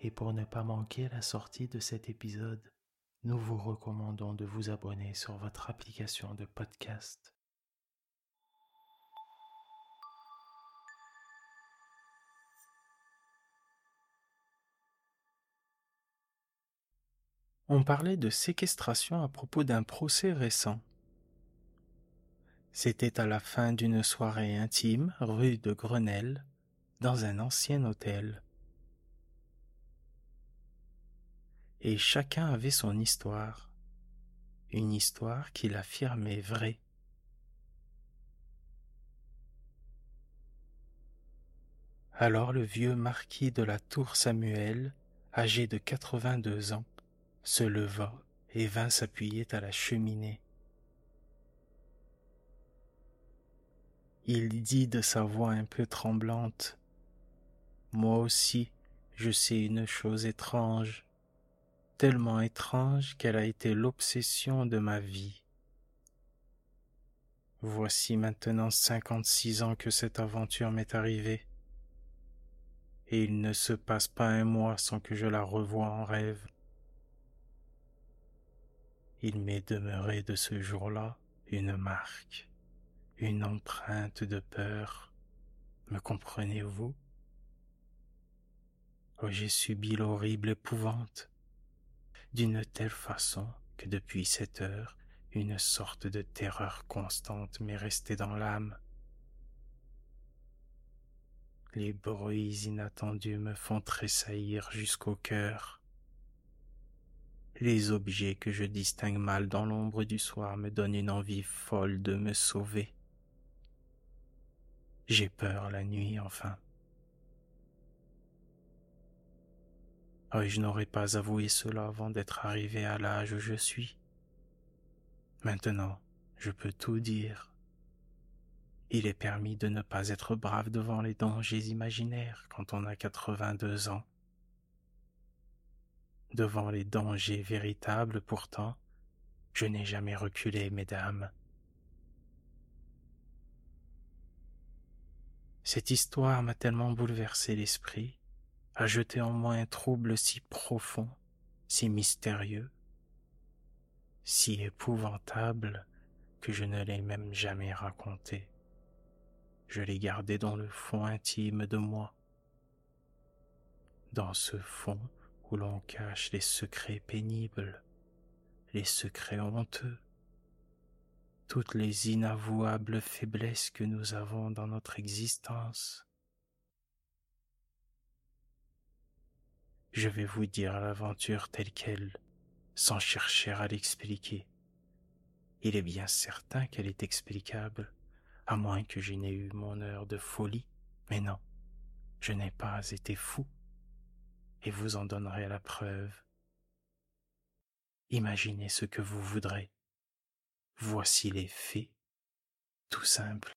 Et pour ne pas manquer la sortie de cet épisode, nous vous recommandons de vous abonner sur votre application de podcast. On parlait de séquestration à propos d'un procès récent. C'était à la fin d'une soirée intime rue de Grenelle, dans un ancien hôtel. Et chacun avait son histoire, une histoire qu'il affirmait vraie. Alors le vieux marquis de la tour Samuel, âgé de quatre-vingt-deux ans, se leva et vint s'appuyer à la cheminée. Il dit de sa voix un peu tremblante, Moi aussi, je sais une chose étrange tellement étrange qu'elle a été l'obsession de ma vie. Voici maintenant cinquante-six ans que cette aventure m'est arrivée, et il ne se passe pas un mois sans que je la revoie en rêve. Il m'est demeuré de ce jour-là une marque, une empreinte de peur. Me comprenez-vous? Oh, j'ai subi l'horrible épouvante d'une telle façon que depuis cette heure, une sorte de terreur constante m'est restée dans l'âme. Les bruits inattendus me font tressaillir jusqu'au cœur. Les objets que je distingue mal dans l'ombre du soir me donnent une envie folle de me sauver. J'ai peur la nuit enfin. Oh, je n'aurais pas avoué cela avant d'être arrivé à l'âge où je suis. Maintenant, je peux tout dire. Il est permis de ne pas être brave devant les dangers imaginaires quand on a quatre-vingt-deux ans. Devant les dangers véritables, pourtant, je n'ai jamais reculé, mesdames. Cette histoire m'a tellement bouleversé l'esprit a jeté en moi un trouble si profond, si mystérieux, si épouvantable que je ne l'ai même jamais raconté. Je l'ai gardé dans le fond intime de moi, dans ce fond où l'on cache les secrets pénibles, les secrets honteux, toutes les inavouables faiblesses que nous avons dans notre existence. Je vais vous dire l'aventure telle qu'elle, sans chercher à l'expliquer. Il est bien certain qu'elle est explicable, à moins que je n'ai eu mon heure de folie, mais non, je n'ai pas été fou, et vous en donnerez la preuve. Imaginez ce que vous voudrez. Voici les faits, tout simple.